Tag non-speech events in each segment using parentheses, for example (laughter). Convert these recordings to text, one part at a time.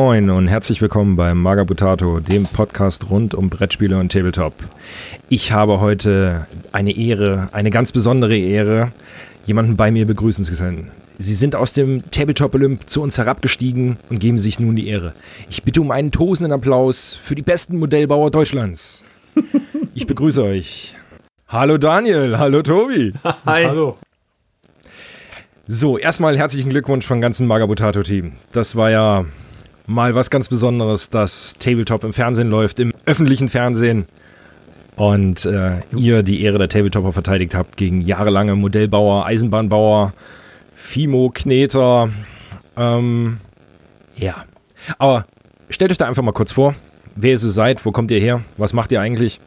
Moin und herzlich willkommen beim Magabutato, dem Podcast rund um Brettspiele und Tabletop. Ich habe heute eine Ehre, eine ganz besondere Ehre, jemanden bei mir begrüßen zu können. Sie sind aus dem Tabletop Olymp zu uns herabgestiegen und geben sich nun die Ehre. Ich bitte um einen tosenden Applaus für die besten Modellbauer Deutschlands. Ich begrüße euch. Hallo Daniel, hallo Tobi. Hi. Hallo. So, erstmal herzlichen Glückwunsch vom ganzen Magabutato-Team. Das war ja mal was ganz Besonderes, dass Tabletop im Fernsehen läuft, im öffentlichen Fernsehen. Und äh, ihr die Ehre der Tabletopper verteidigt habt gegen jahrelange Modellbauer, Eisenbahnbauer, Fimo-Kneter. Ähm, ja. Aber stellt euch da einfach mal kurz vor, wer ihr so seid, wo kommt ihr her, was macht ihr eigentlich?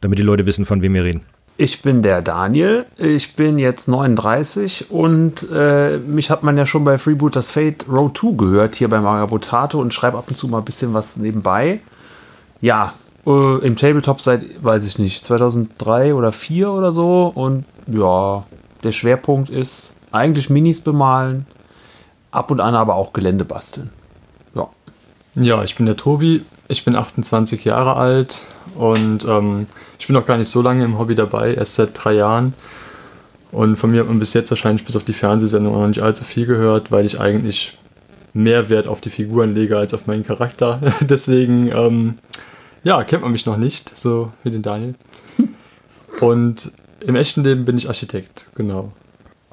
Damit die Leute wissen, von wem wir reden. Ich bin der Daniel, ich bin jetzt 39 und äh, mich hat man ja schon bei Freebooters Fate Row 2 gehört, hier bei Magabotato und schreibe ab und zu mal ein bisschen was nebenbei. Ja, äh, im Tabletop seit, weiß ich nicht, 2003 oder 2004 oder so und ja, der Schwerpunkt ist eigentlich Minis bemalen, ab und an aber auch Gelände basteln. Ja. Ja, ich bin der Tobi, ich bin 28 Jahre alt und ähm, ich bin noch gar nicht so lange im Hobby dabei, erst seit drei Jahren. Und von mir hat man bis jetzt wahrscheinlich bis auf die Fernsehsendung noch nicht allzu viel gehört, weil ich eigentlich mehr Wert auf die Figuren lege als auf meinen Charakter. (laughs) Deswegen, ähm, ja, kennt man mich noch nicht, so wie den Daniel. (laughs) Und im echten Leben bin ich Architekt, genau.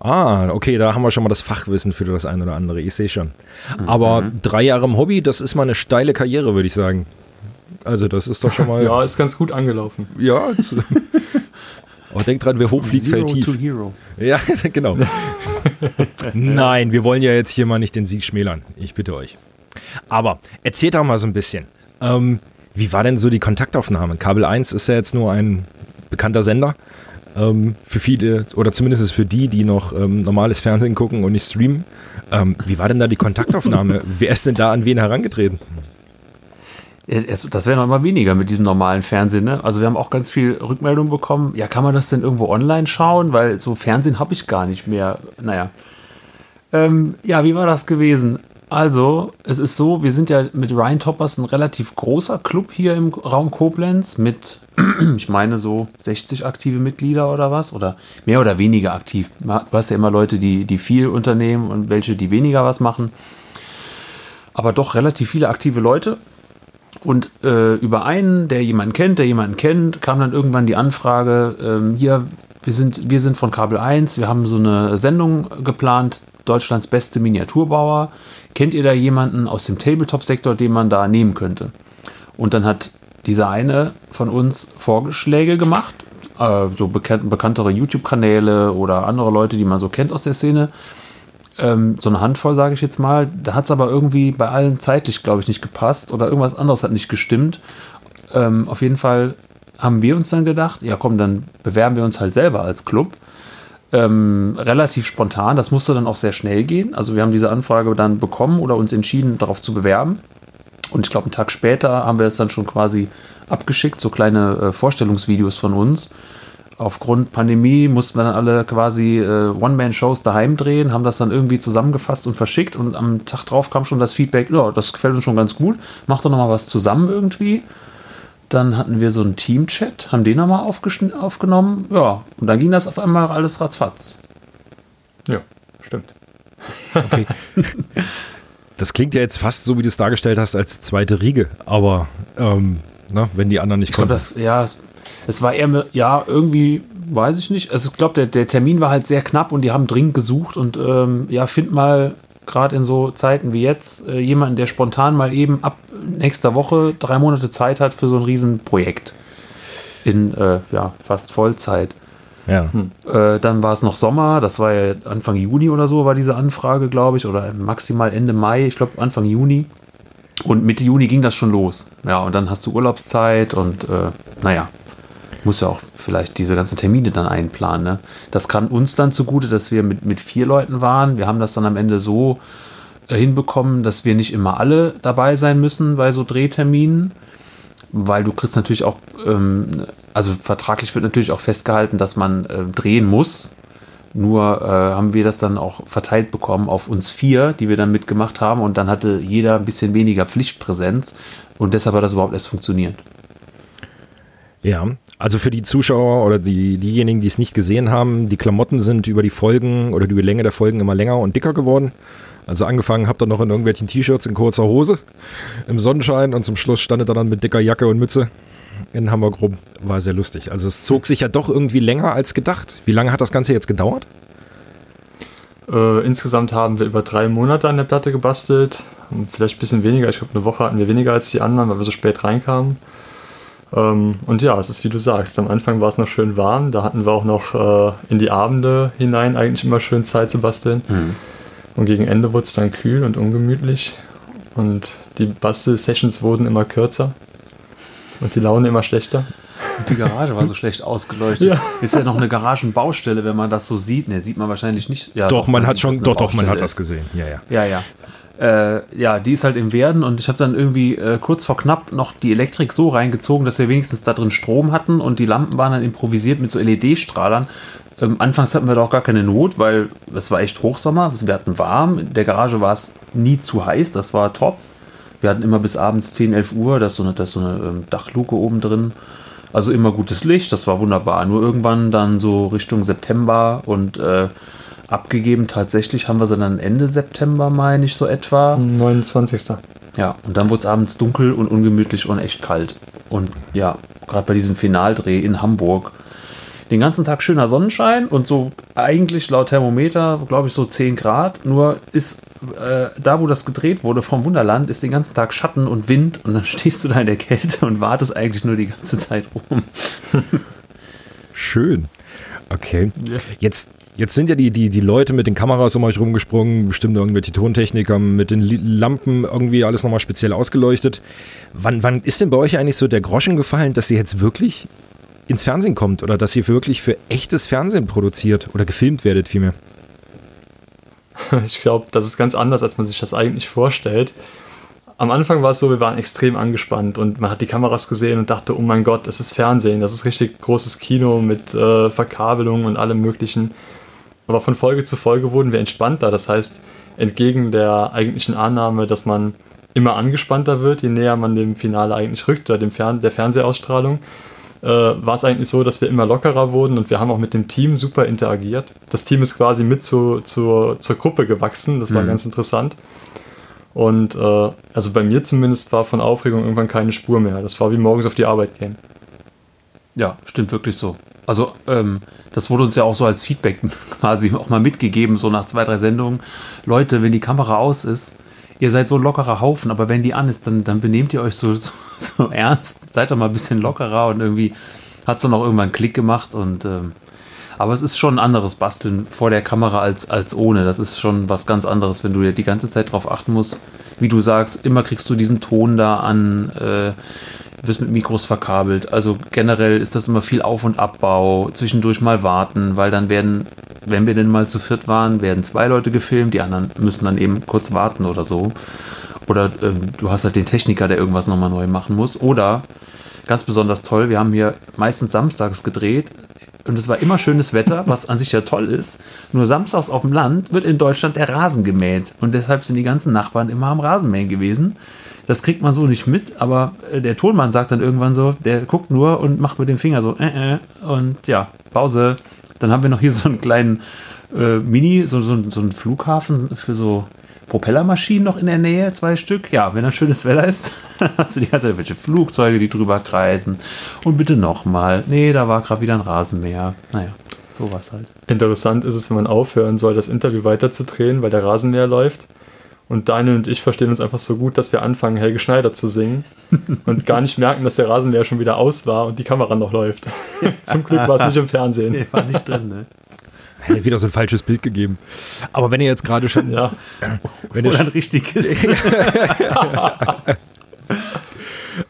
Ah, okay, da haben wir schon mal das Fachwissen für das eine oder andere. Ich sehe schon. Aber mhm. drei Jahre im Hobby, das ist mal eine steile Karriere, würde ich sagen. Also, das ist doch schon mal. (laughs) ja, ist ganz gut angelaufen. Ja. Aber (laughs) denkt dran, wer hochfliegt, fällt tief. To hero. Ja, (laughs) genau. Nein, wir wollen ja jetzt hier mal nicht den Sieg schmälern. Ich bitte euch. Aber erzählt doch mal so ein bisschen. Ähm, wie war denn so die Kontaktaufnahme? Kabel 1 ist ja jetzt nur ein bekannter Sender. Ähm, für viele, oder zumindest für die, die noch ähm, normales Fernsehen gucken und nicht streamen. Ähm, wie war denn da die Kontaktaufnahme? (laughs) Wer ist denn da an wen herangetreten? Das wäre noch immer weniger mit diesem normalen Fernsehen. Ne? Also wir haben auch ganz viel Rückmeldung bekommen. Ja, kann man das denn irgendwo online schauen? Weil so Fernsehen habe ich gar nicht mehr. Naja. Ähm, ja, wie war das gewesen? Also, es ist so, wir sind ja mit Ryan Toppers ein relativ großer Club hier im Raum Koblenz mit, (clears throat) ich meine, so 60 aktive Mitglieder oder was? Oder mehr oder weniger aktiv. Du hast ja immer Leute, die, die viel unternehmen und welche, die weniger was machen. Aber doch relativ viele aktive Leute. Und äh, über einen, der jemanden kennt, der jemanden kennt, kam dann irgendwann die Anfrage, ähm, hier, wir sind, wir sind von Kabel 1, wir haben so eine Sendung geplant, Deutschlands beste Miniaturbauer. Kennt ihr da jemanden aus dem Tabletop-Sektor, den man da nehmen könnte? Und dann hat dieser eine von uns Vorschläge gemacht, äh, so bekannt, bekanntere YouTube-Kanäle oder andere Leute, die man so kennt aus der Szene. Ähm, so eine Handvoll, sage ich jetzt mal. Da hat es aber irgendwie bei allen zeitlich, glaube ich, nicht gepasst oder irgendwas anderes hat nicht gestimmt. Ähm, auf jeden Fall haben wir uns dann gedacht, ja komm, dann bewerben wir uns halt selber als Club ähm, relativ spontan. Das musste dann auch sehr schnell gehen. Also wir haben diese Anfrage dann bekommen oder uns entschieden, darauf zu bewerben. Und ich glaube, einen Tag später haben wir es dann schon quasi abgeschickt, so kleine äh, Vorstellungsvideos von uns. Aufgrund Pandemie mussten wir dann alle quasi äh, One-Man-Shows daheim drehen, haben das dann irgendwie zusammengefasst und verschickt und am Tag drauf kam schon das Feedback, ja, das gefällt uns schon ganz gut, macht doch noch mal was zusammen irgendwie. Dann hatten wir so einen Team-Chat, haben den nochmal aufgenommen. Ja, und dann ging das auf einmal alles ratzfatz. Ja, stimmt. Okay. (laughs) Das klingt ja jetzt fast so, wie du es dargestellt hast, als zweite Riege. Aber ähm, na, ne, wenn die anderen nicht kommen. Das, ja, es, es, war eher, ja, irgendwie, weiß ich nicht. Also ich glaube, der, der Termin war halt sehr knapp und die haben dringend gesucht und ähm, ja, find mal gerade in so Zeiten wie jetzt, äh, jemanden, der spontan mal eben ab nächster Woche drei Monate Zeit hat für so ein Riesenprojekt. In äh, ja, fast Vollzeit. Ja. Hm. Äh, dann war es noch Sommer, das war ja Anfang Juni oder so, war diese Anfrage, glaube ich, oder maximal Ende Mai, ich glaube Anfang Juni. Und Mitte Juni ging das schon los. Ja, und dann hast du Urlaubszeit und äh, naja, muss ja auch vielleicht diese ganzen Termine dann einplanen. Ne? Das kam uns dann zugute, dass wir mit, mit vier Leuten waren. Wir haben das dann am Ende so äh, hinbekommen, dass wir nicht immer alle dabei sein müssen bei so Drehterminen, weil du kriegst natürlich auch, ähm, also vertraglich wird natürlich auch festgehalten, dass man äh, drehen muss. Nur äh, haben wir das dann auch verteilt bekommen auf uns vier, die wir dann mitgemacht haben. Und dann hatte jeder ein bisschen weniger Pflichtpräsenz. Und deshalb hat das überhaupt erst funktioniert. Ja, also für die Zuschauer oder die, diejenigen, die es nicht gesehen haben, die Klamotten sind über die Folgen oder die Länge der Folgen immer länger und dicker geworden. Also angefangen habt ihr noch in irgendwelchen T-Shirts in kurzer Hose im Sonnenschein und zum Schluss standet er dann mit dicker Jacke und Mütze in Hamburg rum. War sehr lustig. Also es zog sich ja doch irgendwie länger als gedacht. Wie lange hat das Ganze jetzt gedauert? Äh, insgesamt haben wir über drei Monate an der Platte gebastelt. Vielleicht ein bisschen weniger. Ich glaube, eine Woche hatten wir weniger als die anderen, weil wir so spät reinkamen. Ähm, und ja, es ist wie du sagst. Am Anfang war es noch schön warm. Da hatten wir auch noch äh, in die Abende hinein eigentlich immer schön Zeit zu basteln. Mhm. Und gegen Ende wurde es dann kühl und ungemütlich. Und die Bastel-Sessions wurden immer kürzer. Und die Laune immer schlechter. Und die Garage war so (laughs) schlecht ausgeleuchtet. Ja. Ist ja noch eine Garagenbaustelle, wenn man das so sieht. Ne, sieht man wahrscheinlich nicht. Ja, doch, doch man, man hat schon, doch, doch, man hat das gesehen. Ja, ja. Ja, ja. Äh, ja, die ist halt im Werden und ich habe dann irgendwie äh, kurz vor knapp noch die Elektrik so reingezogen, dass wir wenigstens da drin Strom hatten und die Lampen waren dann improvisiert mit so LED-Strahlern. Ähm, anfangs hatten wir doch gar keine Not, weil es war echt Hochsommer, wir hatten warm, in der Garage war es nie zu heiß, das war top. Wir hatten immer bis abends 10, 11 Uhr, da ist so eine, das so eine ähm, Dachluke oben drin. Also immer gutes Licht, das war wunderbar. Nur irgendwann dann so Richtung September und äh, abgegeben tatsächlich haben wir sie dann Ende September, meine ich, so etwa. 29. Ja, und dann wurde es abends dunkel und ungemütlich und echt kalt. Und ja, gerade bei diesem Finaldreh in Hamburg den ganzen Tag schöner Sonnenschein und so eigentlich laut Thermometer, glaube ich, so 10 Grad. Nur ist äh, da, wo das gedreht wurde vom Wunderland, ist den ganzen Tag Schatten und Wind und dann (laughs) stehst du da in der Kälte und wartest eigentlich nur die ganze Zeit rum. Schön. Okay. Ja. Jetzt Jetzt sind ja die, die, die Leute mit den Kameras um euch rumgesprungen, bestimmt irgendwelche Tontechniker mit den Lampen irgendwie alles nochmal speziell ausgeleuchtet. Wann, wann ist denn bei euch eigentlich so der Groschen gefallen, dass ihr jetzt wirklich ins Fernsehen kommt oder dass ihr wirklich für echtes Fernsehen produziert oder gefilmt werdet vielmehr? (laughs) Ich glaube, das ist ganz anders, als man sich das eigentlich vorstellt. Am Anfang war es so, wir waren extrem angespannt und man hat die Kameras gesehen und dachte, oh mein Gott, das ist Fernsehen, das ist richtig großes Kino mit äh, Verkabelung und allem Möglichen. Aber von Folge zu Folge wurden wir entspannter. Das heißt, entgegen der eigentlichen Annahme, dass man immer angespannter wird, je näher man dem Finale eigentlich rückt oder dem Fern der Fernsehausstrahlung, äh, war es eigentlich so, dass wir immer lockerer wurden und wir haben auch mit dem Team super interagiert. Das Team ist quasi mit zu, zu, zur Gruppe gewachsen, das war mhm. ganz interessant. Und äh, also bei mir zumindest war von Aufregung irgendwann keine Spur mehr. Das war wie morgens auf die Arbeit gehen. Ja, stimmt wirklich so. Also ähm, das wurde uns ja auch so als Feedback (laughs) quasi auch mal mitgegeben, so nach zwei, drei Sendungen. Leute, wenn die Kamera aus ist, ihr seid so ein lockerer Haufen, aber wenn die an ist, dann, dann benehmt ihr euch so, (laughs) so, so ernst. Seid doch mal ein bisschen lockerer und irgendwie hat es dann auch irgendwann einen Klick gemacht und ähm, aber es ist schon ein anderes Basteln vor der Kamera als, als ohne. Das ist schon was ganz anderes, wenn du die ganze Zeit darauf achten musst. Wie du sagst, immer kriegst du diesen Ton da an, äh, wirst mit Mikros verkabelt. Also generell ist das immer viel Auf- und Abbau, zwischendurch mal warten, weil dann werden, wenn wir denn mal zu viert waren, werden zwei Leute gefilmt, die anderen müssen dann eben kurz warten oder so. Oder ähm, du hast halt den Techniker, der irgendwas nochmal neu machen muss. Oder ganz besonders toll, wir haben hier meistens samstags gedreht und es war immer schönes Wetter, was an sich ja toll ist. Nur samstags auf dem Land wird in Deutschland der Rasen gemäht. Und deshalb sind die ganzen Nachbarn immer am Rasenmähen gewesen. Das kriegt man so nicht mit, aber äh, der Tonmann sagt dann irgendwann so, der guckt nur und macht mit dem Finger so, äh, äh, und ja, Pause. Dann haben wir noch hier so einen kleinen äh, Mini, so, so, so einen Flughafen für so Propellermaschinen noch in der Nähe, zwei Stück. Ja, wenn dann schönes Wetter ist, (laughs) dann hast du die ganze Zeit welche Flugzeuge, die drüber kreisen. Und bitte nochmal. Nee, da war gerade wieder ein Rasenmäher. Naja, sowas halt. Interessant ist es, wenn man aufhören soll, das Interview weiterzudrehen, weil der Rasenmäher läuft. Und Daniel und ich verstehen uns einfach so gut, dass wir anfangen, Helge Schneider zu singen (laughs) und gar nicht merken, dass der Rasenmäher schon wieder aus war und die Kamera noch läuft. (laughs) Zum Glück war es nicht im Fernsehen. Nee, war nicht drin, ne? (laughs) Hätte wieder so ein falsches Bild gegeben. Aber wenn ihr jetzt gerade schon. Ja. Wenn Oder ein richtiges.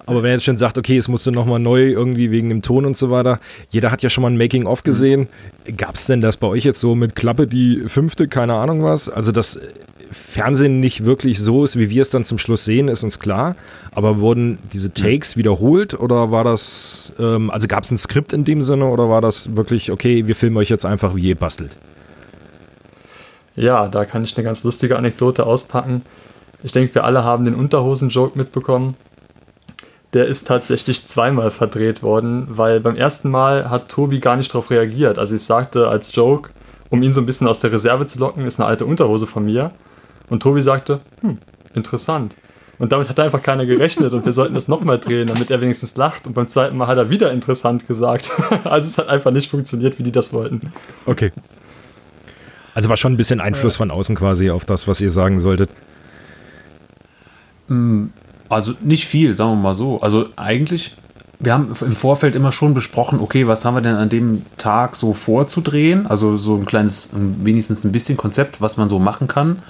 Aber wenn er jetzt schon sagt, okay, es musste nochmal neu irgendwie wegen dem Ton und so weiter, jeder hat ja schon mal ein Making-of gesehen. Gab es denn das bei euch jetzt so mit Klappe die fünfte, keine Ahnung was? Also das Fernsehen nicht wirklich so ist, wie wir es dann zum Schluss sehen, ist uns klar. Aber wurden diese Takes wiederholt oder war das, ähm, also gab es ein Skript in dem Sinne oder war das wirklich, okay, wir filmen euch jetzt einfach, wie ihr bastelt? Ja, da kann ich eine ganz lustige Anekdote auspacken. Ich denke, wir alle haben den Unterhosen-Joke mitbekommen. Der ist tatsächlich zweimal verdreht worden, weil beim ersten Mal hat Tobi gar nicht darauf reagiert. Also ich sagte als Joke, um ihn so ein bisschen aus der Reserve zu locken, ist eine alte Unterhose von mir. Und Tobi sagte, hm, interessant. Und damit hat einfach keiner gerechnet und wir sollten das nochmal drehen, damit er wenigstens lacht. Und beim zweiten Mal hat er wieder interessant gesagt. (laughs) also es hat einfach nicht funktioniert, wie die das wollten. Okay. Also war schon ein bisschen Einfluss von außen quasi auf das, was ihr sagen solltet. Mm, also nicht viel, sagen wir mal so. Also eigentlich, wir haben im Vorfeld immer schon besprochen, okay, was haben wir denn an dem Tag so vorzudrehen? Also so ein kleines, wenigstens ein bisschen Konzept, was man so machen kann.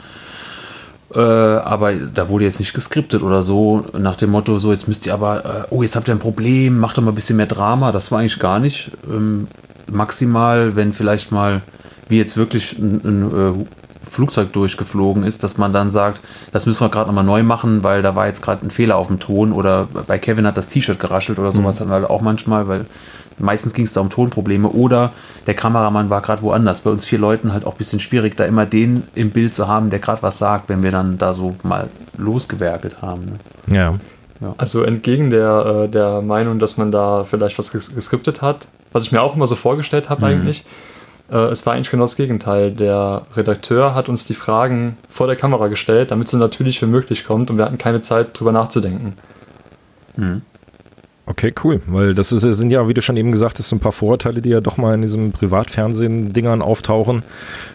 Äh, aber da wurde jetzt nicht geskriptet oder so, nach dem Motto, so jetzt müsst ihr aber, äh, oh, jetzt habt ihr ein Problem, macht doch mal ein bisschen mehr Drama. Das war eigentlich gar nicht. Ähm, maximal, wenn vielleicht mal, wie jetzt wirklich ein, ein äh, Flugzeug durchgeflogen ist, dass man dann sagt, das müssen wir gerade nochmal neu machen, weil da war jetzt gerade ein Fehler auf dem Ton oder bei Kevin hat das T-Shirt geraschelt oder sowas mhm. hatten wir auch manchmal, weil meistens ging es da um Tonprobleme oder der Kameramann war gerade woanders. Bei uns vier Leuten halt auch ein bisschen schwierig, da immer den im Bild zu haben, der gerade was sagt, wenn wir dann da so mal losgewerkelt haben. Ne? Ja. ja. Also entgegen der, äh, der Meinung, dass man da vielleicht was geskriptet hat, was ich mir auch immer so vorgestellt habe mhm. eigentlich, es war eigentlich genau das Gegenteil. Der Redakteur hat uns die Fragen vor der Kamera gestellt, damit es so natürlich wie möglich kommt und wir hatten keine Zeit drüber nachzudenken. Mhm. Okay, cool. Weil das ist, sind ja, wie du schon eben gesagt hast, ein paar Vorurteile, die ja doch mal in diesen Privatfernsehen-Dingern auftauchen,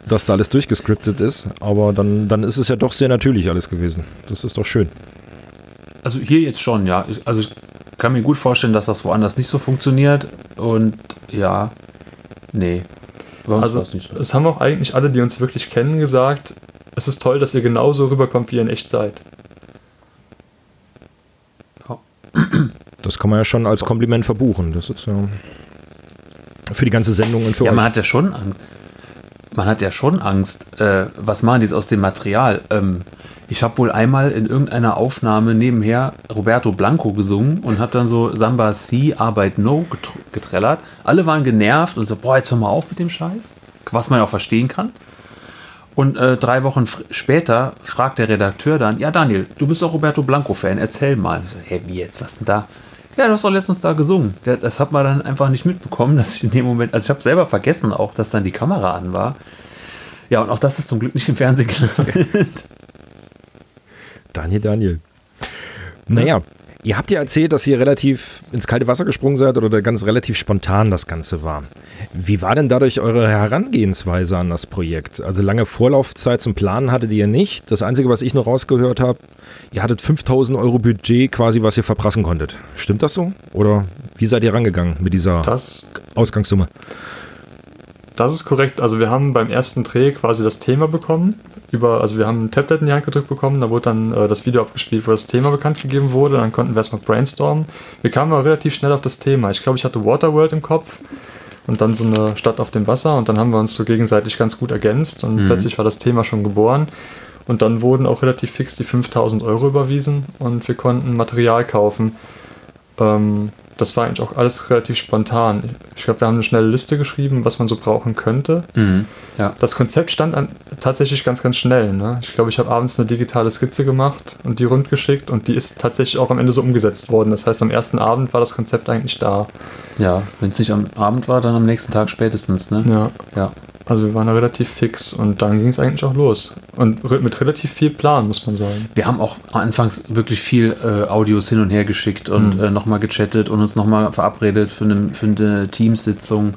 dass da alles durchgescriptet ist. Aber dann, dann ist es ja doch sehr natürlich alles gewesen. Das ist doch schön. Also hier jetzt schon, ja. Also ich kann mir gut vorstellen, dass das woanders nicht so funktioniert. Und ja, nee. Also es haben auch eigentlich alle, die uns wirklich kennen, gesagt, es ist toll, dass ihr genauso rüberkommt, wie ihr in echt seid. Das kann man ja schon als Kompliment verbuchen. Das ist ja für die ganze Sendung und für ja, euch. man hat ja schon Angst. Man hat ja schon Angst. Äh, was machen die aus dem Material? Ähm, ich habe wohl einmal in irgendeiner Aufnahme nebenher Roberto Blanco gesungen und habe dann so Samba C, Arbeit No getrellert. Alle waren genervt und so, boah, jetzt hör mal auf mit dem Scheiß. Was man auch verstehen kann. Und äh, drei Wochen später fragt der Redakteur dann, ja Daniel, du bist auch Roberto Blanco-Fan, erzähl mal. Ich so, hä, wie jetzt, was denn da? Ja, du hast doch letztens da gesungen. Das hat man dann einfach nicht mitbekommen, dass ich in dem Moment, also ich habe selber vergessen auch, dass dann die Kamera an war. Ja, und auch das ist zum Glück nicht im Fernsehen gelandet. Daniel, Daniel. Naja, Ihr habt ja erzählt, dass ihr relativ ins kalte Wasser gesprungen seid oder ganz relativ spontan das Ganze war. Wie war denn dadurch eure Herangehensweise an das Projekt? Also lange Vorlaufzeit zum Planen hattet ihr nicht. Das Einzige, was ich noch rausgehört habe, ihr hattet 5000 Euro Budget quasi, was ihr verprassen konntet. Stimmt das so? Oder wie seid ihr rangegangen mit dieser das, Ausgangssumme? Das ist korrekt. Also wir haben beim ersten Dreh quasi das Thema bekommen. Über, also wir haben ein Tablet in die Hand gedrückt bekommen, da wurde dann äh, das Video abgespielt, wo das Thema bekannt gegeben wurde. Dann konnten wir erstmal brainstormen. Wir kamen aber relativ schnell auf das Thema. Ich glaube, ich hatte Waterworld im Kopf und dann so eine Stadt auf dem Wasser und dann haben wir uns so gegenseitig ganz gut ergänzt und mhm. plötzlich war das Thema schon geboren. Und dann wurden auch relativ fix die 5000 Euro überwiesen und wir konnten Material kaufen. Ähm, das war eigentlich auch alles relativ spontan. Ich glaube, wir haben eine schnelle Liste geschrieben, was man so brauchen könnte. Mhm, ja. Das Konzept stand an, tatsächlich ganz, ganz schnell. Ne? Ich glaube, ich habe abends eine digitale Skizze gemacht und die rundgeschickt und die ist tatsächlich auch am Ende so umgesetzt worden. Das heißt, am ersten Abend war das Konzept eigentlich da. Ja, wenn es nicht am Abend war, dann am nächsten Tag spätestens. Ne? Ja. ja. Also wir waren da relativ fix und dann ging es eigentlich auch los. Und mit relativ viel Plan, muss man sagen. Wir haben auch anfangs wirklich viel äh, Audios hin und her geschickt und mhm. äh, nochmal gechattet und uns nochmal verabredet für eine, für eine Teamsitzung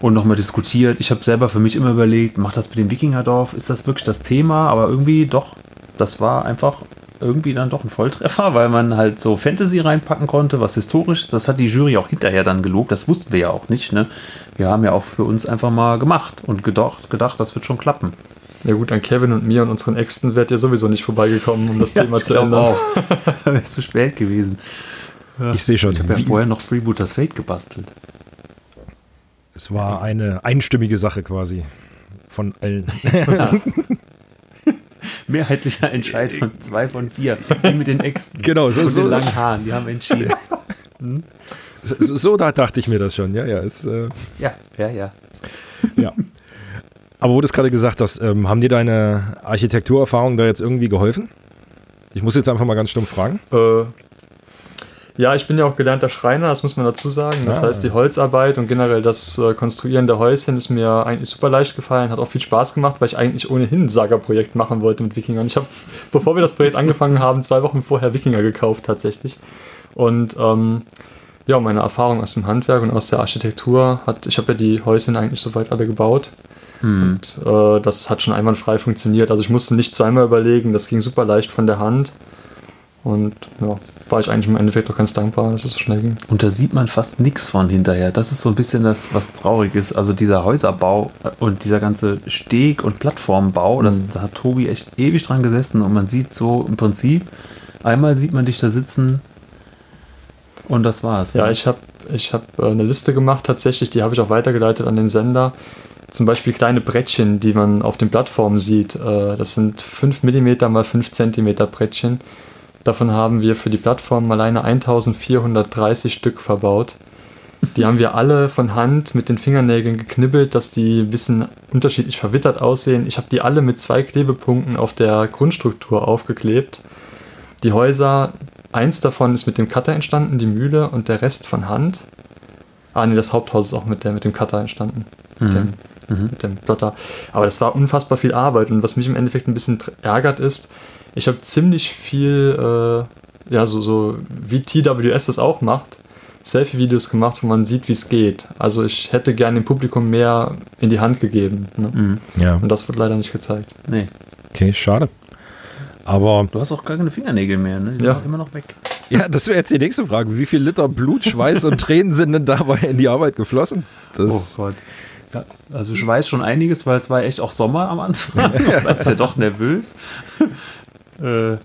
und nochmal diskutiert. Ich habe selber für mich immer überlegt, macht das mit dem Wikingerdorf? Ist das wirklich das Thema? Aber irgendwie doch, das war einfach irgendwie dann doch ein Volltreffer, weil man halt so Fantasy reinpacken konnte, was historisch ist. Das hat die Jury auch hinterher dann gelobt. Das wussten wir ja auch nicht. Ne? Wir haben ja auch für uns einfach mal gemacht und gedacht, gedacht, das wird schon klappen. Ja gut, an Kevin und mir und unseren Äxten wärt ihr sowieso nicht vorbeigekommen, um das (laughs) ja, Thema zu ändern. Auch. (laughs) (laughs) Wäre es zu spät gewesen. Ja. Ich sehe schon. Ich habe ja vorher noch Freebooters Fate gebastelt. Es war eine einstimmige Sache quasi von allen. Ja. (laughs) mehrheitlicher Entscheid von zwei von vier. Die mit den Äxten. Genau, so, und so. den langen Haaren, die haben entschieden. Hm? So, so, da dachte ich mir das schon, ja, ja. Ist, äh ja, ja, ja. Ja. Aber wo du es gerade gesagt hast, ähm, haben dir deine Architekturerfahrungen da jetzt irgendwie geholfen? Ich muss jetzt einfach mal ganz stumpf fragen. Äh, ja, ich bin ja auch gelernter Schreiner, das muss man dazu sagen. Das ah. heißt, die Holzarbeit und generell das äh, Konstruieren der Häuschen ist mir eigentlich super leicht gefallen, hat auch viel Spaß gemacht, weil ich eigentlich ohnehin ein Saga-Projekt machen wollte mit Wikingern. Ich habe, bevor wir das Projekt angefangen haben, zwei Wochen vorher Wikinger gekauft tatsächlich. Und ähm, ja, meine Erfahrung aus dem Handwerk und aus der Architektur hat, ich habe ja die Häuschen eigentlich soweit alle gebaut. Hm. Und äh, das hat schon einwandfrei funktioniert. Also ich musste nicht zweimal überlegen, das ging super leicht von der Hand. Und ja, war ich eigentlich im Endeffekt auch ganz dankbar, dass es so schnell ging. Und da sieht man fast nichts von hinterher. Das ist so ein bisschen das, was traurig ist. Also dieser Häuserbau und dieser ganze Steg- und Plattformbau, mhm. das, da hat Tobi echt ewig dran gesessen und man sieht so im Prinzip, einmal sieht man dich da sitzen und das war's. Ja, ne? ich habe ich hab äh, eine Liste gemacht tatsächlich, die habe ich auch weitergeleitet an den Sender. Zum Beispiel kleine Brettchen, die man auf den Plattformen sieht. Äh, das sind 5 mm mal 5 cm Brettchen Davon haben wir für die Plattform alleine 1430 Stück verbaut. Die haben wir alle von Hand mit den Fingernägeln geknibbelt, dass die ein bisschen unterschiedlich verwittert aussehen. Ich habe die alle mit zwei Klebepunkten auf der Grundstruktur aufgeklebt. Die Häuser, eins davon ist mit dem Cutter entstanden, die Mühle, und der Rest von Hand. Ah, nee, das Haupthaus ist auch mit, der, mit dem Cutter entstanden. Mhm. Mit, dem, mhm. mit dem Plotter. Aber das war unfassbar viel Arbeit. Und was mich im Endeffekt ein bisschen ärgert ist, ich habe ziemlich viel, äh, ja, so, so wie TWS das auch macht, Selfie-Videos gemacht, wo man sieht, wie es geht. Also ich hätte gerne dem Publikum mehr in die Hand gegeben. Ne? Mhm. Ja. Und das wird leider nicht gezeigt. Nee. Okay, schade. Aber. Du hast auch gar keine Fingernägel mehr, ne? Die sind ja. immer noch weg. Ja, das wäre jetzt die nächste Frage. Wie viel Liter Blut, Schweiß und Tränen sind denn dabei in die Arbeit geflossen? Das oh Gott. Ja, also ich weiß schon einiges, weil es war echt auch Sommer am Anfang. Ja. (laughs) da ist ja doch nervös. Äh,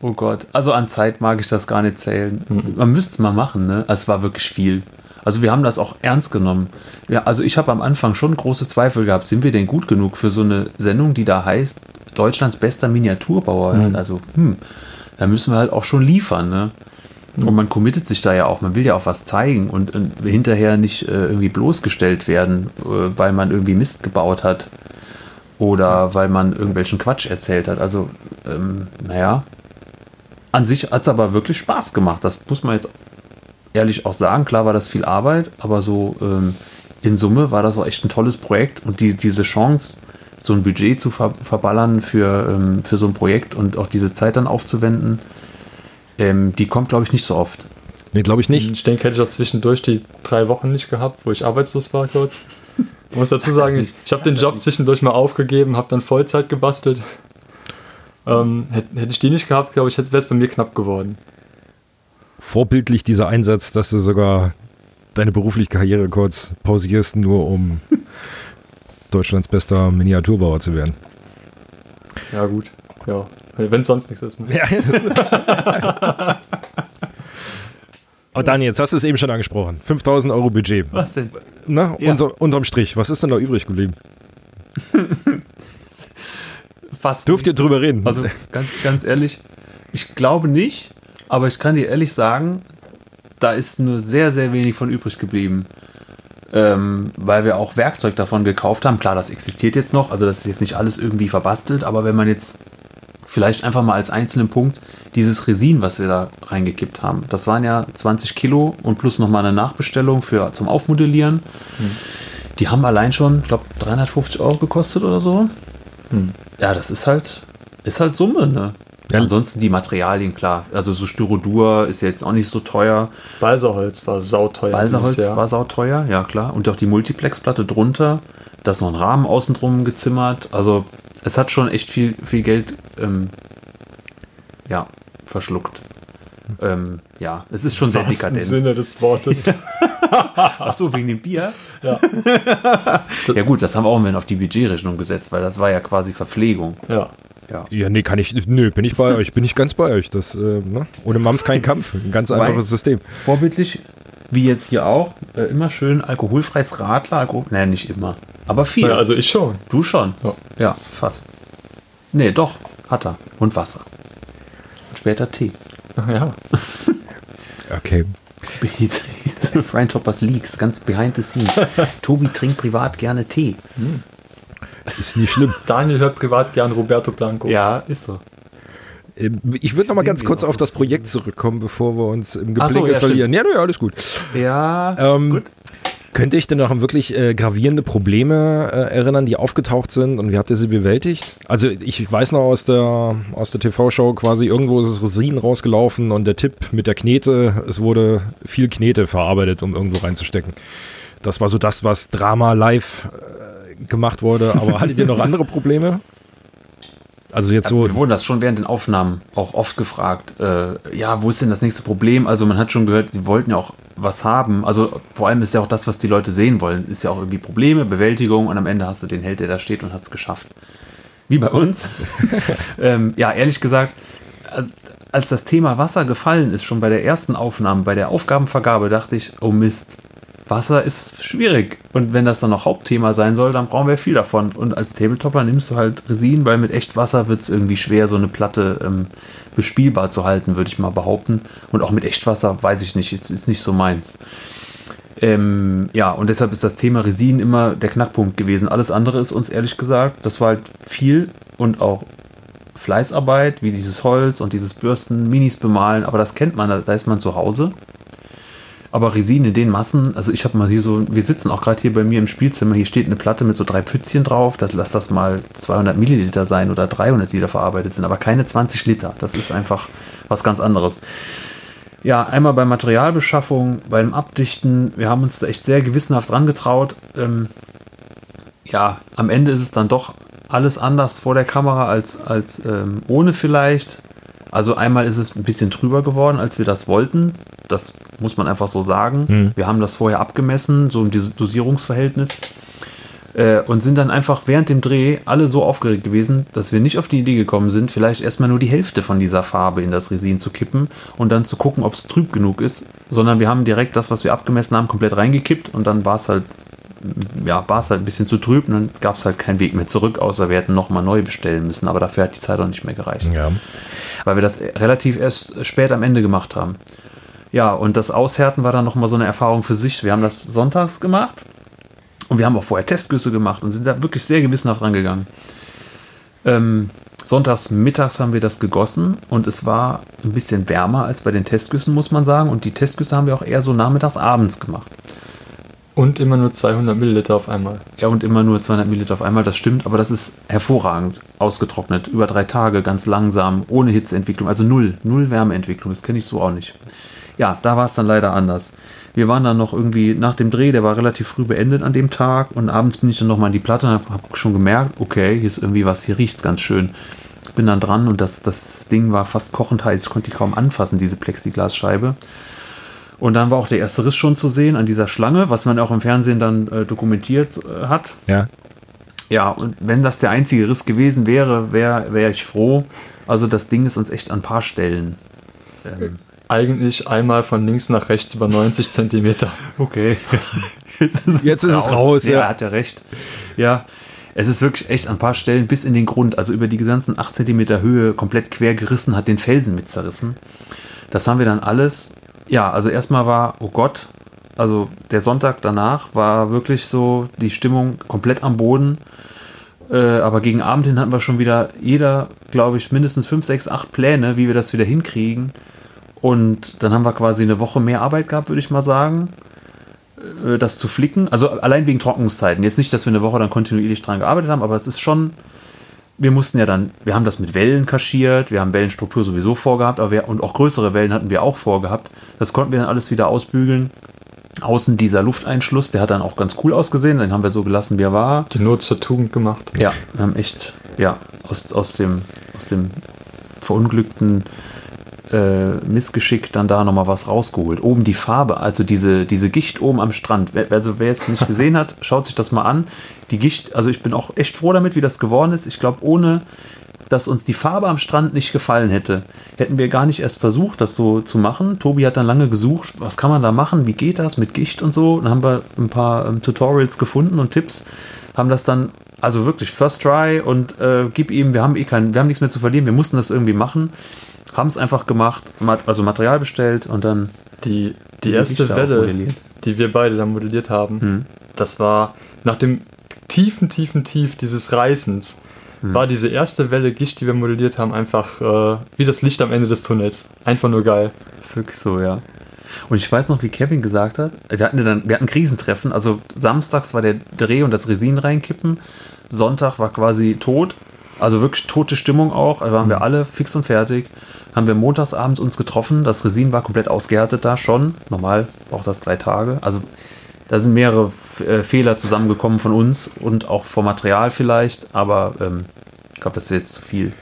oh Gott. Also an Zeit mag ich das gar nicht zählen. Mhm. Man müsste es mal machen, ne? Es war wirklich viel. Also wir haben das auch ernst genommen. Ja, also ich habe am Anfang schon große Zweifel gehabt, sind wir denn gut genug für so eine Sendung, die da heißt Deutschlands bester Miniaturbauer? Mhm. Also, hm, da müssen wir halt auch schon liefern, ne? Und man committet sich da ja auch, man will ja auch was zeigen und, und hinterher nicht äh, irgendwie bloßgestellt werden, äh, weil man irgendwie Mist gebaut hat oder weil man irgendwelchen Quatsch erzählt hat. Also, ähm, naja, an sich hat es aber wirklich Spaß gemacht. Das muss man jetzt ehrlich auch sagen. Klar war das viel Arbeit, aber so ähm, in Summe war das auch echt ein tolles Projekt und die, diese Chance, so ein Budget zu ver verballern für, ähm, für so ein Projekt und auch diese Zeit dann aufzuwenden, ähm, die kommt, glaube ich, nicht so oft. Nee, glaube ich nicht. Ich denke, hätte ich auch zwischendurch die drei Wochen nicht gehabt, wo ich arbeitslos war kurz. Ich muss dazu sagen, ich, ich habe den Job zwischendurch mal aufgegeben, habe dann Vollzeit gebastelt. Ähm, hätte, hätte ich die nicht gehabt, glaube ich, wäre es bei mir knapp geworden. Vorbildlich dieser Einsatz, dass du sogar deine berufliche Karriere kurz pausierst, nur um (laughs) Deutschlands bester Miniaturbauer zu werden. Ja, gut. Ja, wenn es sonst nichts ist. Ne? Ja, (laughs) Aber Daniel, jetzt hast du es eben schon angesprochen. 5000 Euro Budget. Was denn? Na, ja. unter, unterm Strich, was ist denn da übrig geblieben? (laughs) Fast. Dürft ihr drüber reden? Also ganz, ganz ehrlich, ich glaube nicht, aber ich kann dir ehrlich sagen, da ist nur sehr, sehr wenig von übrig geblieben. Ähm, weil wir auch Werkzeug davon gekauft haben. Klar, das existiert jetzt noch, also das ist jetzt nicht alles irgendwie verbastelt, aber wenn man jetzt vielleicht einfach mal als einzelnen Punkt dieses Resin, was wir da reingekippt haben. Das waren ja 20 Kilo und plus nochmal eine Nachbestellung für, zum Aufmodellieren. Hm. Die haben allein schon, ich glaube, 350 Euro gekostet oder so. Hm. Ja, das ist halt, ist halt Summe, ne? Ja. Ansonsten die Materialien, klar. Also so Styrodur ist jetzt auch nicht so teuer. Balsaholz war sauteuer. Balsaholz war sauteuer, ja klar. Und auch die Multiplexplatte drunter. Da ist noch ein Rahmen außen drum gezimmert. Also es hat schon echt viel, viel Geld ähm, ja, verschluckt. Ähm, ja, es ist schon sehr Im dekadent. Im Sinne des Wortes. (laughs) Ach so, wegen dem Bier? Ja. ja gut, das haben wir auch auf die Budgetrechnung gesetzt, weil das war ja quasi Verpflegung. Ja. Ja. ja, nee, kann ich, nö, bin ich bei euch, bin ich ganz bei euch. Das, äh, ne? Ohne Mampf kein Kampf, ein ganz einfaches System. Vorbildlich, wie jetzt hier auch, äh, immer schön alkoholfreies Radler, Alkohol, nein, nicht immer, aber viel. Ja, also ich schon. Du schon? Ja. ja, fast. Nee, doch, hat er. Und Wasser. Und später Tee. Ach ja. (laughs) okay. Brian Toppers Leaks, ganz behind the scenes. (laughs) Tobi trinkt privat gerne Tee. Hm. Ist nicht schlimm. Daniel hört privat gern Roberto Blanco. Ja, ist so. Ähm, ich würde noch mal ganz kurz auf das Projekt zurückkommen, bevor wir uns im Geblinke so, ja, verlieren. Stimmt. Ja, ja, alles gut. Ja, ähm, gut. Könnte ich denn noch an wirklich äh, gravierende Probleme äh, erinnern, die aufgetaucht sind und wie habt ihr sie bewältigt? Also ich weiß noch aus der, aus der TV-Show quasi, irgendwo ist es Resin rausgelaufen und der Tipp mit der Knete, es wurde viel Knete verarbeitet, um irgendwo reinzustecken. Das war so das, was Drama live äh, gemacht wurde. Aber hattet ihr noch (laughs) andere Probleme? Also jetzt so. Wir wurden das schon während den Aufnahmen auch oft gefragt. Äh, ja, wo ist denn das nächste Problem? Also man hat schon gehört, sie wollten ja auch was haben. Also vor allem ist ja auch das, was die Leute sehen wollen, ist ja auch irgendwie Probleme, Bewältigung und am Ende hast du den Held, der da steht und hat es geschafft. Wie bei uns. (laughs) (laughs) ähm, ja, ehrlich gesagt, als, als das Thema Wasser gefallen ist, schon bei der ersten Aufnahme, bei der Aufgabenvergabe, dachte ich, oh Mist, Wasser ist schwierig. Und wenn das dann noch Hauptthema sein soll, dann brauchen wir viel davon. Und als Tabletopper nimmst du halt Resin, weil mit Echtwasser wird es irgendwie schwer, so eine Platte ähm, bespielbar zu halten, würde ich mal behaupten. Und auch mit Echtwasser weiß ich nicht, ist, ist nicht so meins. Ähm, ja, und deshalb ist das Thema Resin immer der Knackpunkt gewesen. Alles andere ist uns ehrlich gesagt, das war halt viel und auch Fleißarbeit, wie dieses Holz und dieses Bürsten, Minis bemalen, aber das kennt man, da ist man zu Hause. Aber Resin in den Massen, also ich habe mal hier so, wir sitzen auch gerade hier bei mir im Spielzimmer, hier steht eine Platte mit so drei Pfützchen drauf, das, lass das mal 200 Milliliter sein oder 300, die da verarbeitet sind, aber keine 20 Liter. Das ist einfach was ganz anderes. Ja, einmal bei Materialbeschaffung, beim Abdichten, wir haben uns da echt sehr gewissenhaft dran getraut. Ähm, ja, am Ende ist es dann doch alles anders vor der Kamera als, als ähm, ohne vielleicht. Also einmal ist es ein bisschen drüber geworden, als wir das wollten. Das muss man einfach so sagen. Mhm. Wir haben das vorher abgemessen, so ein Dosierungsverhältnis. Äh, und sind dann einfach während dem Dreh alle so aufgeregt gewesen, dass wir nicht auf die Idee gekommen sind, vielleicht erstmal nur die Hälfte von dieser Farbe in das Resin zu kippen und dann zu gucken, ob es trüb genug ist. Sondern wir haben direkt das, was wir abgemessen haben, komplett reingekippt und dann war es halt ja, war es halt ein bisschen zu trüb und dann gab es halt keinen Weg mehr zurück, außer wir hätten nochmal neu bestellen müssen. Aber dafür hat die Zeit auch nicht mehr gereicht. Ja. Weil wir das relativ erst spät am Ende gemacht haben. Ja, und das Aushärten war dann nochmal so eine Erfahrung für sich. Wir haben das sonntags gemacht und wir haben auch vorher Testgüsse gemacht und sind da wirklich sehr gewissenhaft rangegangen. Ähm, sonntags mittags haben wir das gegossen und es war ein bisschen wärmer als bei den Testgüssen, muss man sagen. Und die Testgüsse haben wir auch eher so nachmittags abends gemacht. Und immer nur 200 Milliliter auf einmal. Ja, und immer nur 200 Milliliter auf einmal, das stimmt, aber das ist hervorragend ausgetrocknet. Über drei Tage, ganz langsam, ohne Hitzeentwicklung, also null, null Wärmeentwicklung, das kenne ich so auch nicht. Ja, da war es dann leider anders. Wir waren dann noch irgendwie nach dem Dreh, der war relativ früh beendet an dem Tag und abends bin ich dann nochmal in die Platte und habe hab schon gemerkt, okay, hier ist irgendwie was, hier riecht es ganz schön. Bin dann dran und das, das Ding war fast kochend heiß, ich konnte die kaum anfassen, diese Plexiglasscheibe. Und dann war auch der erste Riss schon zu sehen an dieser Schlange, was man auch im Fernsehen dann äh, dokumentiert äh, hat. Ja. Ja, und wenn das der einzige Riss gewesen wäre, wäre wär ich froh. Also das Ding ist uns echt an ein paar Stellen. Ähm, Eigentlich einmal von links nach rechts über 90 Zentimeter. (laughs) Okay. (laughs) Jetzt ist es, Jetzt ist raus. es raus. Ja, ja, hat er recht. Ja, es ist wirklich echt an ein paar Stellen bis in den Grund, also über die gesamten 8 Zentimeter Höhe komplett quer gerissen, hat den Felsen mit zerrissen. Das haben wir dann alles ja, also erstmal war, oh Gott, also der Sonntag danach war wirklich so die Stimmung komplett am Boden. Äh, aber gegen Abend hin hatten wir schon wieder jeder, glaube ich, mindestens 5, 6, 8 Pläne, wie wir das wieder hinkriegen. Und dann haben wir quasi eine Woche mehr Arbeit gehabt, würde ich mal sagen, äh, das zu flicken. Also allein wegen Trocknungszeiten. Jetzt nicht, dass wir eine Woche dann kontinuierlich dran gearbeitet haben, aber es ist schon wir mussten ja dann, wir haben das mit Wellen kaschiert, wir haben Wellenstruktur sowieso vorgehabt, aber wir, und auch größere Wellen hatten wir auch vorgehabt. Das konnten wir dann alles wieder ausbügeln. Außen dieser Lufteinschluss, der hat dann auch ganz cool ausgesehen, den haben wir so gelassen, wie er war. Die Not zur Tugend gemacht. Ja, wir haben echt, ja, aus, aus, dem, aus dem verunglückten äh, Missgeschick dann da nochmal was rausgeholt. Oben die Farbe, also diese, diese Gicht oben am Strand. Wer, also wer jetzt nicht gesehen hat, (laughs) schaut sich das mal an. Die Gicht, also ich bin auch echt froh damit, wie das geworden ist. Ich glaube, ohne dass uns die Farbe am Strand nicht gefallen hätte, hätten wir gar nicht erst versucht, das so zu machen. Tobi hat dann lange gesucht, was kann man da machen, wie geht das mit Gicht und so. Dann haben wir ein paar ähm, Tutorials gefunden und Tipps, haben das dann also wirklich First Try und äh, gib ihm, wir haben eh kein, wir haben nichts mehr zu verlieren, wir mussten das irgendwie machen haben es einfach gemacht, also Material bestellt und dann. Die, die erste Welle, die wir beide dann modelliert haben, hm. das war nach dem tiefen, tiefen Tief dieses Reißens hm. war diese erste Welle Gischt, die wir modelliert haben, einfach äh, wie das Licht am Ende des Tunnels. Einfach nur geil. Das ist wirklich so, ja. Und ich weiß noch, wie Kevin gesagt hat, wir hatten, dann, wir hatten Krisentreffen, also samstags war der Dreh und das Resin reinkippen, Sonntag war quasi tot, also wirklich tote Stimmung auch, da waren wir hm. alle fix und fertig, haben wir montagsabends uns getroffen, das Resin war komplett ausgehärtet da schon, normal braucht das drei Tage, also da sind mehrere äh, Fehler zusammengekommen von uns und auch vom Material vielleicht, aber ähm, ich glaube, das ist jetzt zu viel.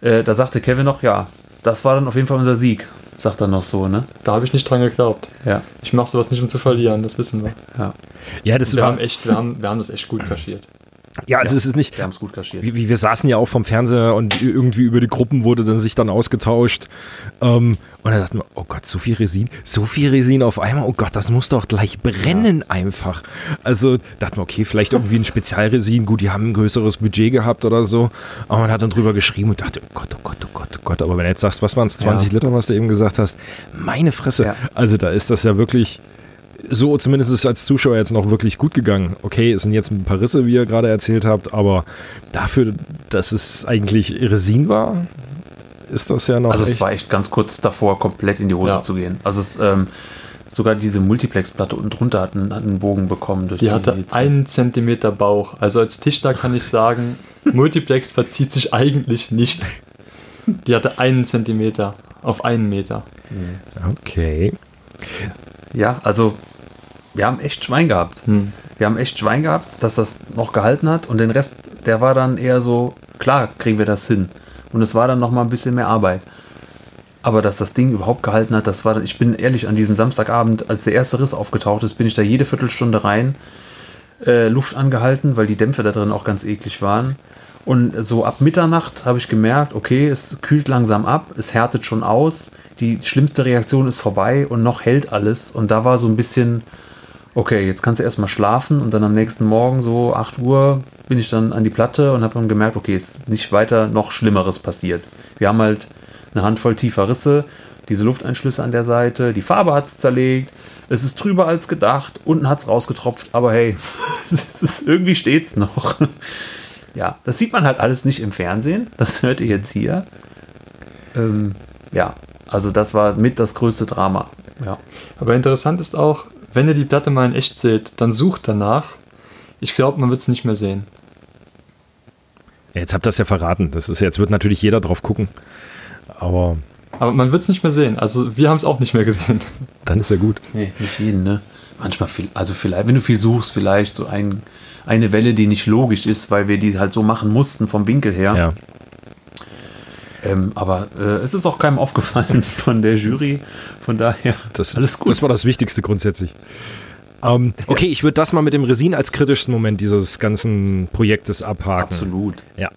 Äh, da sagte Kevin noch, ja, das war dann auf jeden Fall unser Sieg, sagt er noch so, ne? Da habe ich nicht dran geglaubt. Ja. Ich mache sowas nicht, um zu verlieren, das wissen wir. Ja, ja das wir war haben echt, wir haben, wir haben das echt gut kaschiert. Ja, also ja, es ist nicht. Wir haben es gut kaschiert. Wie, wie, wir saßen ja auch vom Fernseher und irgendwie über die Gruppen wurde dann sich dann ausgetauscht. Ähm, und dann dachten wir, oh Gott, so viel Resin, so viel Resin auf einmal, oh Gott, das muss doch gleich brennen ja. einfach. Also dachten wir, okay, vielleicht irgendwie ein Spezialresin, gut, die haben ein größeres Budget gehabt oder so. Aber man hat dann drüber geschrieben und dachte, oh Gott, oh Gott, oh Gott, oh Gott. Aber wenn du jetzt sagst, was waren es, 20 ja. Liter, was du eben gesagt hast, meine Fresse. Also da ist das ja wirklich so zumindest ist es als Zuschauer jetzt noch wirklich gut gegangen. Okay, es sind jetzt ein paar Risse, wie ihr gerade erzählt habt, aber dafür, dass es eigentlich Resin war, ist das ja noch. Also, es war echt ganz kurz davor, komplett in die Hose ja. zu gehen. Also, es, ähm, sogar diese Multiplex-Platte unten drunter hat einen, hat einen Bogen bekommen. Durch die, die hatte Hitze. einen Zentimeter Bauch. Also, als Tischler kann ich sagen, (laughs) Multiplex verzieht sich eigentlich nicht. Die hatte einen Zentimeter auf einen Meter. Okay. Ja, also wir haben echt Schwein gehabt. Hm. Wir haben echt Schwein gehabt, dass das noch gehalten hat und den Rest, der war dann eher so, klar kriegen wir das hin. Und es war dann noch mal ein bisschen mehr Arbeit. Aber dass das Ding überhaupt gehalten hat, das war dann, ich bin ehrlich, an diesem Samstagabend, als der erste Riss aufgetaucht ist, bin ich da jede Viertelstunde rein, äh, Luft angehalten, weil die Dämpfe da drin auch ganz eklig waren. Und so ab Mitternacht habe ich gemerkt, okay, es kühlt langsam ab, es härtet schon aus, die schlimmste Reaktion ist vorbei und noch hält alles. Und da war so ein bisschen, okay, jetzt kannst du erstmal schlafen und dann am nächsten Morgen so 8 Uhr bin ich dann an die Platte und habe dann gemerkt, okay, es ist nicht weiter noch Schlimmeres passiert. Wir haben halt eine Handvoll tiefer Risse, diese Lufteinschlüsse an der Seite, die Farbe hat es zerlegt, es ist trüber als gedacht, unten hat es rausgetropft, aber hey, (laughs) ist, irgendwie steht es noch. ja, das sieht man halt alles nicht im Fernsehen, das hört ihr jetzt hier. Ähm, ja, also das war mit das größte Drama. Ja. Aber interessant ist auch, wenn ihr die Platte mal in echt seht, dann sucht danach. Ich glaube, man wird es nicht mehr sehen. Jetzt habt ihr das ja verraten. Das ist jetzt wird natürlich jeder drauf gucken. Aber. Aber man wird es nicht mehr sehen. Also wir haben es auch nicht mehr gesehen. (laughs) Dann ist ja gut. Nee, nicht jeden, ne? Manchmal viel, also vielleicht, wenn du viel suchst, vielleicht so ein, eine Welle, die nicht logisch ist, weil wir die halt so machen mussten vom Winkel her. Ja. Ähm, aber äh, es ist auch keinem aufgefallen (laughs) von der Jury. Von daher, das, alles gut. Das war das Wichtigste grundsätzlich. Ähm, okay, ich würde das mal mit dem Resin als kritischsten Moment dieses ganzen Projektes abhaken. Absolut. Ja.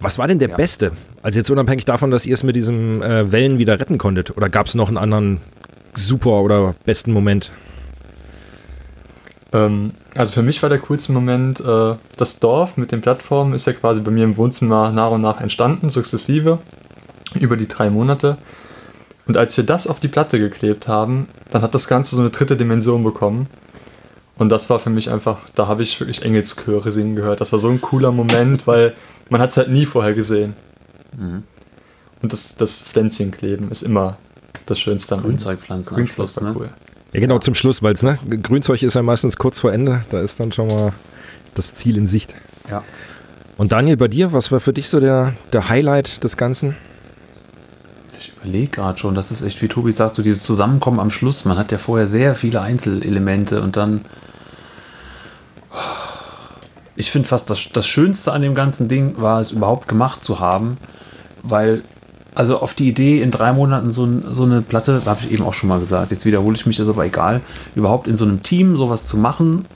Was war denn der ja. beste? Also jetzt unabhängig davon, dass ihr es mit diesen äh, Wellen wieder retten konntet. Oder gab es noch einen anderen super oder besten Moment? Ähm, also für mich war der coolste Moment, äh, das Dorf mit den Plattformen ist ja quasi bei mir im Wohnzimmer nach und nach entstanden, sukzessive über die drei Monate. Und als wir das auf die Platte geklebt haben, dann hat das Ganze so eine dritte Dimension bekommen. Und das war für mich einfach, da habe ich wirklich Engelschöre singen gehört. Das war so ein cooler Moment, (laughs) weil man hat es halt nie vorher gesehen. Mhm. Und das, das Pflänzchenkleben ist immer das Schönste. Grünzeugpflanzen Grünzeug war ne? cool. Ja, genau, zum Schluss, weil es, ne, Grünzeug ist ja meistens kurz vor Ende, da ist dann schon mal das Ziel in Sicht. Ja. Und Daniel, bei dir, was war für dich so der, der Highlight des Ganzen? Überlege gerade schon, das ist echt, wie Tobi sagt, so dieses Zusammenkommen am Schluss. Man hat ja vorher sehr viele Einzelelemente und dann. Ich finde fast das, das Schönste an dem ganzen Ding war es überhaupt gemacht zu haben, weil, also auf die Idee, in drei Monaten so, so eine Platte, habe ich eben auch schon mal gesagt, jetzt wiederhole ich mich, das aber egal, überhaupt in so einem Team sowas zu machen,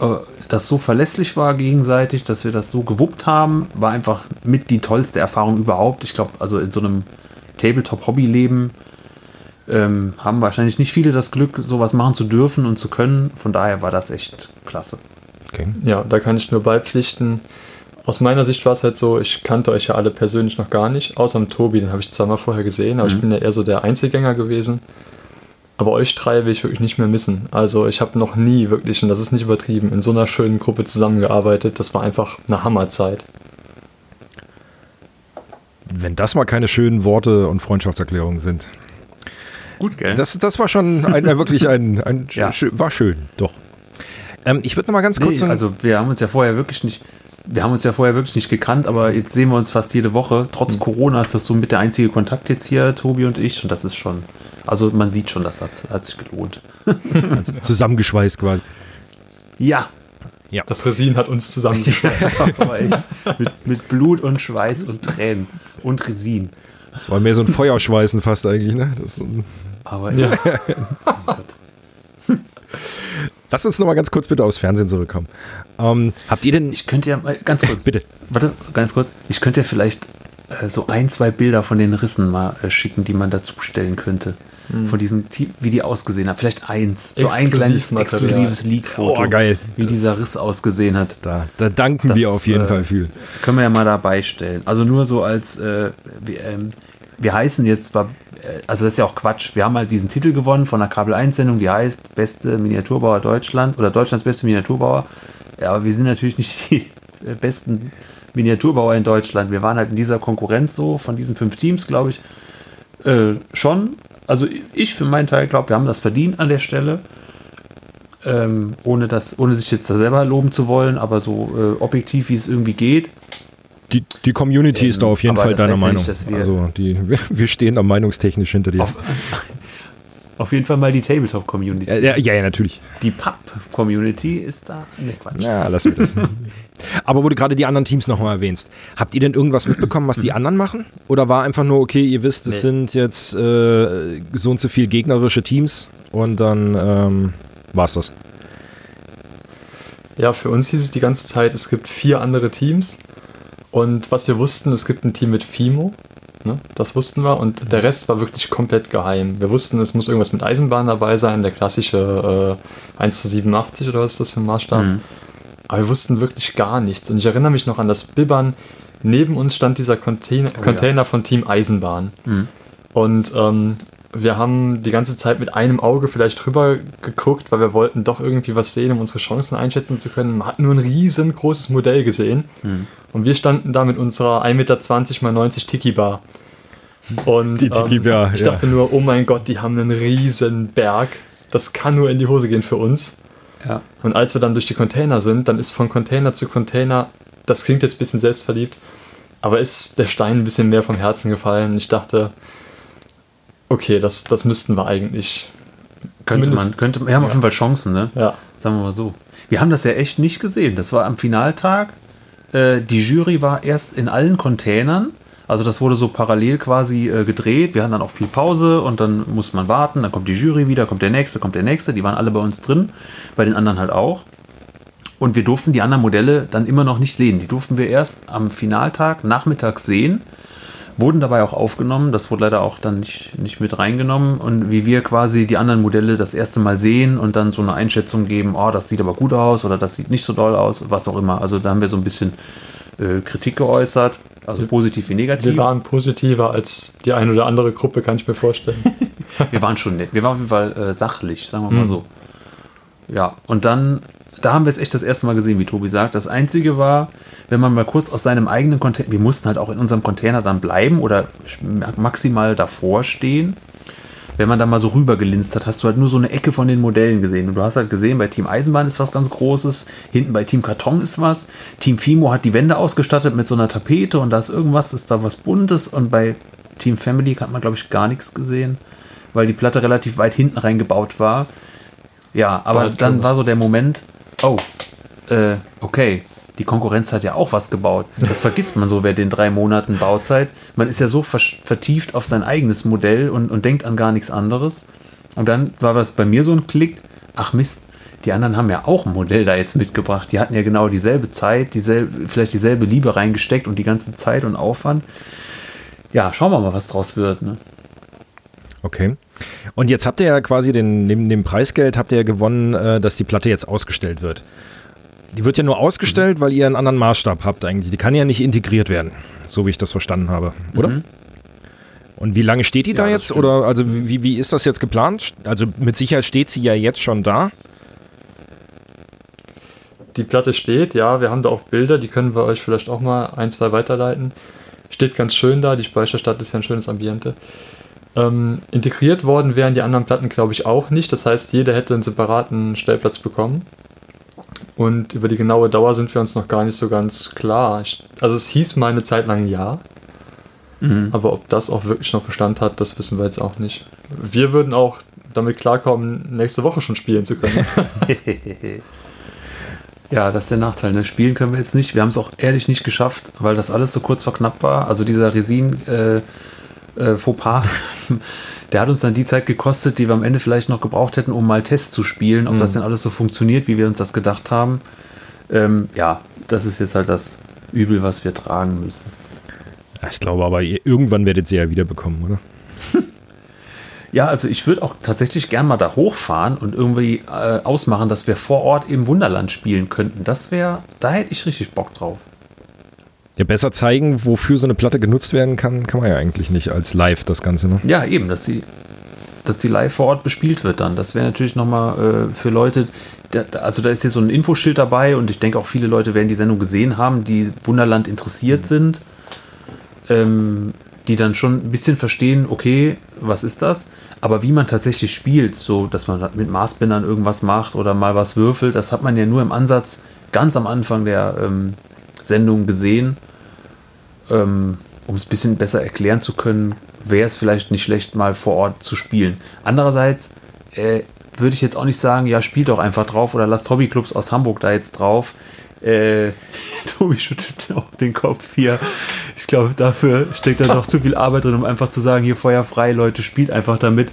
äh, das so verlässlich war gegenseitig, dass wir das so gewuppt haben, war einfach mit die tollste Erfahrung überhaupt. Ich glaube, also in so einem Tabletop-Hobby-Leben ähm, haben wahrscheinlich nicht viele das Glück, sowas machen zu dürfen und zu können. Von daher war das echt klasse. Okay. Ja, da kann ich nur beipflichten. Aus meiner Sicht war es halt so, ich kannte euch ja alle persönlich noch gar nicht, außer dem Tobi, den habe ich zweimal vorher gesehen, aber mhm. ich bin ja eher so der Einzelgänger gewesen. Aber euch drei will ich wirklich nicht mehr missen. Also ich habe noch nie wirklich, und das ist nicht übertrieben, in so einer schönen Gruppe zusammengearbeitet. Das war einfach eine Hammerzeit. Wenn das mal keine schönen Worte und Freundschaftserklärungen sind. Gut, gell? Das, das war schon ein, wirklich ein, ein (laughs) ja. war schön, doch. Ähm, ich würde noch mal ganz kurz. Nee, also wir haben uns ja vorher wirklich nicht, wir haben uns ja vorher wirklich nicht gekannt, aber jetzt sehen wir uns fast jede Woche. Trotz mhm. Corona ist das so mit der einzige Kontakt jetzt hier, Tobi und ich, und das ist schon, also man sieht schon, das hat, hat sich gelohnt. (laughs) Also zusammengeschweißt quasi. Ja. Ja. Das Resin hat uns zusammengeschweißt. (laughs) mit, mit, Blut und Schweiß und Tränen und Resin. Das war mehr so ein Feuerschweißen fast eigentlich, ne? So aber ja. (laughs) Lass uns noch mal ganz kurz bitte aufs Fernsehen zurückkommen. Ähm, habt ihr denn. Ich könnte ja mal ganz kurz. bitte. Warte, ganz kurz. Ich könnte ja vielleicht äh, so ein, zwei Bilder von den Rissen mal äh, schicken, die man dazu stellen könnte. Hm. Von diesen, wie die ausgesehen haben. Vielleicht eins. So ein kleines exklusives Leak-Foto. Oh, geil. Wie das dieser Riss ausgesehen hat. Da, da danken das, wir auf jeden äh, Fall viel. Können wir ja mal dabei stellen. Also nur so als, äh, wir, ähm, wir heißen jetzt zwar äh, also das ist ja auch Quatsch. Wir haben halt diesen Titel gewonnen von einer Kabel 1 Sendung, die heißt Beste Miniaturbauer Deutschland oder Deutschlands beste Miniaturbauer. Ja, aber wir sind natürlich nicht die besten Miniaturbauer in Deutschland. Wir waren halt in dieser Konkurrenz so von diesen fünf Teams, glaube ich, äh, schon. Also ich für meinen Teil glaube, wir haben das verdient an der Stelle. Ähm, ohne, das, ohne sich jetzt da selber loben zu wollen, aber so äh, objektiv, wie es irgendwie geht. Die, die Community ähm, ist da auf jeden Fall deiner Meinung. Nicht, also die, wir, (laughs) wir, stehen da meinungstechnisch hinter dir. Auf, auf jeden Fall mal die Tabletop-Community. Ja, ja, ja, natürlich. Die Pub-Community ist da. Ne, Quatsch. Ja, lass mir das. (laughs) Aber wo du gerade die anderen Teams nochmal erwähnst, habt ihr denn irgendwas mitbekommen, was die anderen machen? Oder war einfach nur, okay, ihr wisst, es nee. sind jetzt äh, so und so viele gegnerische Teams und dann ähm, war es das? Ja, für uns hieß es die ganze Zeit, es gibt vier andere Teams und was wir wussten, es gibt ein Team mit FIMO. Ne? Das wussten wir. Und der Rest war wirklich komplett geheim. Wir wussten, es muss irgendwas mit Eisenbahn dabei sein, der klassische äh, 1 zu 87 oder was ist das für ein Maßstab. Mhm. Aber wir wussten wirklich gar nichts. Und ich erinnere mich noch an das Bibbern. Neben uns stand dieser Container, oh, Container ja. von Team Eisenbahn. Mhm. Und ähm, wir haben die ganze Zeit mit einem Auge vielleicht drüber geguckt, weil wir wollten doch irgendwie was sehen, um unsere Chancen einschätzen zu können. Man hat nur ein riesengroßes Modell gesehen. Mhm. Und wir standen da mit unserer 1,20 Meter mal 90 Tiki-Bar. Und die Tiki -Bar, ähm, ich dachte nur, oh mein Gott, die haben einen riesen Berg. Das kann nur in die Hose gehen für uns. Ja. Und als wir dann durch die Container sind, dann ist von Container zu Container, das klingt jetzt ein bisschen selbstverliebt, aber ist der Stein ein bisschen mehr vom Herzen gefallen. Ich dachte, okay, das, das müssten wir eigentlich. Könnte man, könnte, wir haben ja. auf jeden Fall Chancen, ne? Ja. Sagen wir mal so. Wir haben das ja echt nicht gesehen. Das war am Finaltag. Äh, die Jury war erst in allen Containern. Also das wurde so parallel quasi äh, gedreht. Wir hatten dann auch viel Pause und dann muss man warten. Dann kommt die Jury wieder, kommt der nächste, kommt der nächste. Die waren alle bei uns drin, bei den anderen halt auch. Und wir durften die anderen Modelle dann immer noch nicht sehen. Die durften wir erst am Finaltag nachmittags sehen wurden dabei auch aufgenommen. Das wurde leider auch dann nicht, nicht mit reingenommen. Und wie wir quasi die anderen Modelle das erste Mal sehen und dann so eine Einschätzung geben, oh, das sieht aber gut aus oder das sieht nicht so doll aus, was auch immer. Also da haben wir so ein bisschen äh, Kritik geäußert, also positiv wie negativ. Wir waren positiver als die eine oder andere Gruppe, kann ich mir vorstellen. (laughs) wir waren schon nett. Wir waren auf jeden Fall äh, sachlich, sagen wir mal mhm. so. Ja, und dann da haben wir es echt das erste Mal gesehen, wie Tobi sagt. Das Einzige war, wenn man mal kurz aus seinem eigenen Container, wir mussten halt auch in unserem Container dann bleiben oder maximal davor stehen. Wenn man da mal so rübergelinst hat, hast du halt nur so eine Ecke von den Modellen gesehen. Und du hast halt gesehen, bei Team Eisenbahn ist was ganz Großes, hinten bei Team Karton ist was, Team Fimo hat die Wände ausgestattet mit so einer Tapete und da ist irgendwas, ist da was Buntes und bei Team Family hat man, glaube ich, gar nichts gesehen, weil die Platte relativ weit hinten reingebaut war. Ja, aber dann war so der Moment, oh, äh, okay, die Konkurrenz hat ja auch was gebaut. Das vergisst man so während den drei Monaten Bauzeit. Man ist ja so vertieft auf sein eigenes Modell und, und denkt an gar nichts anderes. Und dann war das bei mir so ein Klick, ach Mist, die anderen haben ja auch ein Modell da jetzt mitgebracht. Die hatten ja genau dieselbe Zeit, dieselbe, vielleicht dieselbe Liebe reingesteckt und die ganze Zeit und Aufwand. Ja, schauen wir mal, was draus wird. Ne? Okay. Und jetzt habt ihr ja quasi den, neben dem Preisgeld habt ihr ja gewonnen, äh, dass die Platte jetzt ausgestellt wird. Die wird ja nur ausgestellt, mhm. weil ihr einen anderen Maßstab habt eigentlich. Die kann ja nicht integriert werden, so wie ich das verstanden habe, oder? Mhm. Und wie lange steht die ja, da jetzt? Oder also wie, wie ist das jetzt geplant? Also mit Sicherheit steht sie ja jetzt schon da. Die Platte steht, ja, wir haben da auch Bilder, die können wir euch vielleicht auch mal ein, zwei weiterleiten. Steht ganz schön da, die Speicherstadt ist ja ein schönes Ambiente. Ähm, integriert worden wären die anderen Platten, glaube ich, auch nicht. Das heißt, jeder hätte einen separaten Stellplatz bekommen. Und über die genaue Dauer sind wir uns noch gar nicht so ganz klar. Ich, also es hieß mal eine Zeit lang ja. Mhm. Aber ob das auch wirklich noch Bestand hat, das wissen wir jetzt auch nicht. Wir würden auch damit klarkommen, nächste Woche schon spielen zu können. (laughs) ja, das ist der Nachteil. Ne? Spielen können wir jetzt nicht. Wir haben es auch ehrlich nicht geschafft, weil das alles so kurz vor knapp war. Also dieser Resin äh, äh, Fauxpas, (laughs) der hat uns dann die Zeit gekostet, die wir am Ende vielleicht noch gebraucht hätten, um mal Tests zu spielen, ob mhm. das denn alles so funktioniert, wie wir uns das gedacht haben. Ähm, ja, das ist jetzt halt das Übel, was wir tragen müssen. Ich glaube aber, irgendwann werdet ihr ja wiederbekommen, oder? (laughs) Ja, also ich würde auch tatsächlich gern mal da hochfahren und irgendwie äh, ausmachen, dass wir vor Ort im Wunderland spielen könnten. Das wäre, da hätte ich richtig Bock drauf. Ja, besser zeigen, wofür so eine Platte genutzt werden kann, kann man ja eigentlich nicht als live das Ganze, ne? Ja, eben, dass sie, dass die live vor Ort bespielt wird dann. Das wäre natürlich nochmal äh, für Leute, da, also da ist jetzt so ein Infoschild dabei und ich denke auch viele Leute werden die Sendung gesehen haben, die Wunderland interessiert mhm. sind ähm, die dann schon ein bisschen verstehen, okay, was ist das? Aber wie man tatsächlich spielt, so dass man mit Maßbändern irgendwas macht oder mal was würfelt, das hat man ja nur im Ansatz ganz am Anfang der ähm, Sendung gesehen. Ähm, um es ein bisschen besser erklären zu können, wäre es vielleicht nicht schlecht, mal vor Ort zu spielen. Andererseits äh, würde ich jetzt auch nicht sagen, ja, spielt doch einfach drauf oder lasst Hobbyclubs aus Hamburg da jetzt drauf. Äh, (laughs) Tobi schüttelt auch den Kopf hier. Ich glaube, dafür steckt da noch zu viel Arbeit drin, um einfach zu sagen, hier Feuer frei, Leute, spielt einfach damit.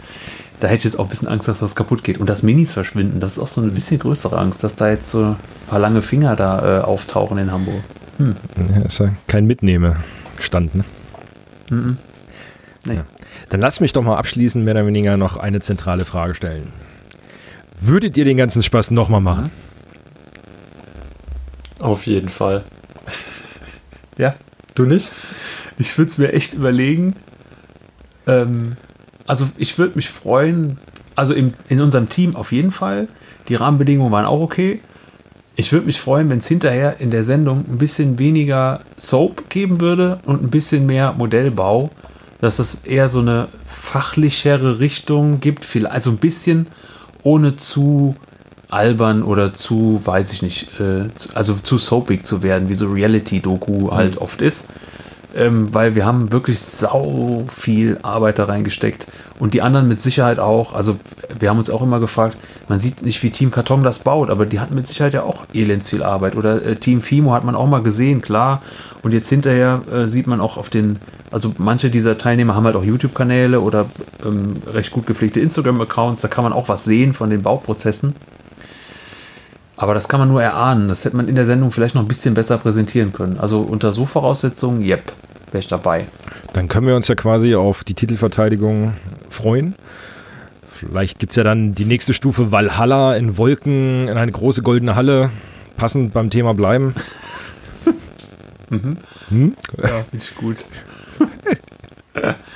Da hätte ich jetzt auch ein bisschen Angst, dass was kaputt geht. Und dass Minis verschwinden, das ist auch so eine bisschen größere Angst, dass da jetzt so ein paar lange Finger da äh, auftauchen in Hamburg. Hm. Ja, ist ja kein Mitnehmestand, ne? Mhm. Nee. Ja. Dann lass mich doch mal abschließend mehr oder weniger noch eine zentrale Frage stellen. Würdet ihr den ganzen Spaß nochmal machen? Mhm. Auf jeden Fall. (laughs) ja. Du nicht? Ich würde es mir echt überlegen. Ähm, also ich würde mich freuen, also im, in unserem Team auf jeden Fall. Die Rahmenbedingungen waren auch okay. Ich würde mich freuen, wenn es hinterher in der Sendung ein bisschen weniger Soap geben würde und ein bisschen mehr Modellbau. Dass es eher so eine fachlichere Richtung gibt. Also ein bisschen ohne zu albern oder zu, weiß ich nicht, äh, also zu soapig zu werden, wie so Reality-Doku mhm. halt oft ist. Ähm, weil wir haben wirklich sau viel Arbeit da reingesteckt und die anderen mit Sicherheit auch. Also wir haben uns auch immer gefragt, man sieht nicht, wie Team Karton das baut, aber die hatten mit Sicherheit ja auch elends viel Arbeit. Oder äh, Team Fimo hat man auch mal gesehen, klar. Und jetzt hinterher äh, sieht man auch auf den, also manche dieser Teilnehmer haben halt auch YouTube-Kanäle oder ähm, recht gut gepflegte Instagram-Accounts, da kann man auch was sehen von den Bauprozessen. Aber das kann man nur erahnen. Das hätte man in der Sendung vielleicht noch ein bisschen besser präsentieren können. Also unter so Voraussetzungen, yep, wäre ich dabei. Dann können wir uns ja quasi auf die Titelverteidigung freuen. Vielleicht gibt es ja dann die nächste Stufe Valhalla in Wolken, in eine große goldene Halle. Passend beim Thema bleiben. (laughs) mhm. hm? Ja, finde ich gut. (laughs)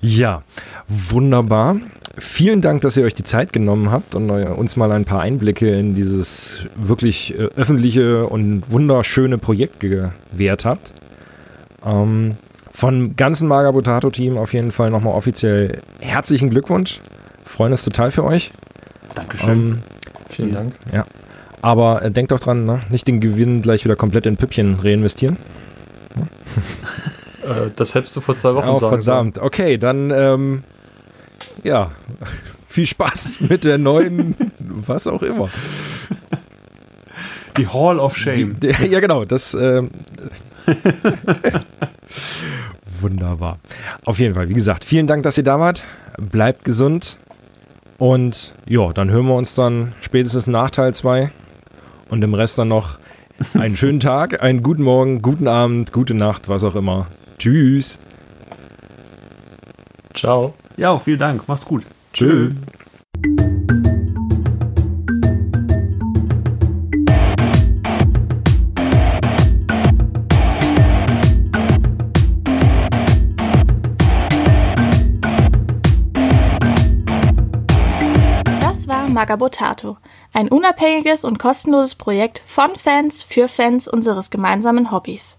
ja, wunderbar. Vielen Dank, dass ihr euch die Zeit genommen habt und uns mal ein paar Einblicke in dieses wirklich äh, öffentliche und wunderschöne Projekt gewährt habt. Ähm, von ganzen Magabotato-Team auf jeden Fall nochmal offiziell herzlichen Glückwunsch. Freuen uns total für euch. Dankeschön. Ähm, Vielen Dank. Ja. Aber äh, denkt doch dran, ne? nicht den Gewinn gleich wieder komplett in Püppchen reinvestieren. (laughs) Äh, das hättest du vor zwei Wochen oh, sagen verdammt. Okay, dann ähm, ja, (laughs) viel Spaß mit der neuen, (laughs) was auch immer. Die Hall of Shame. Die, die, ja, genau, das. Äh, (laughs) wunderbar. Auf jeden Fall, wie gesagt, vielen Dank, dass ihr da wart. Bleibt gesund. Und ja, dann hören wir uns dann spätestens nach Teil 2. Und im Rest dann noch einen schönen Tag, einen guten Morgen, guten Abend, gute Nacht, was auch immer. Tschüss. Ciao. Ja, vielen Dank. Mach's gut. Tschö. Das war Magabotato, ein unabhängiges und kostenloses Projekt von Fans für Fans unseres gemeinsamen Hobbys.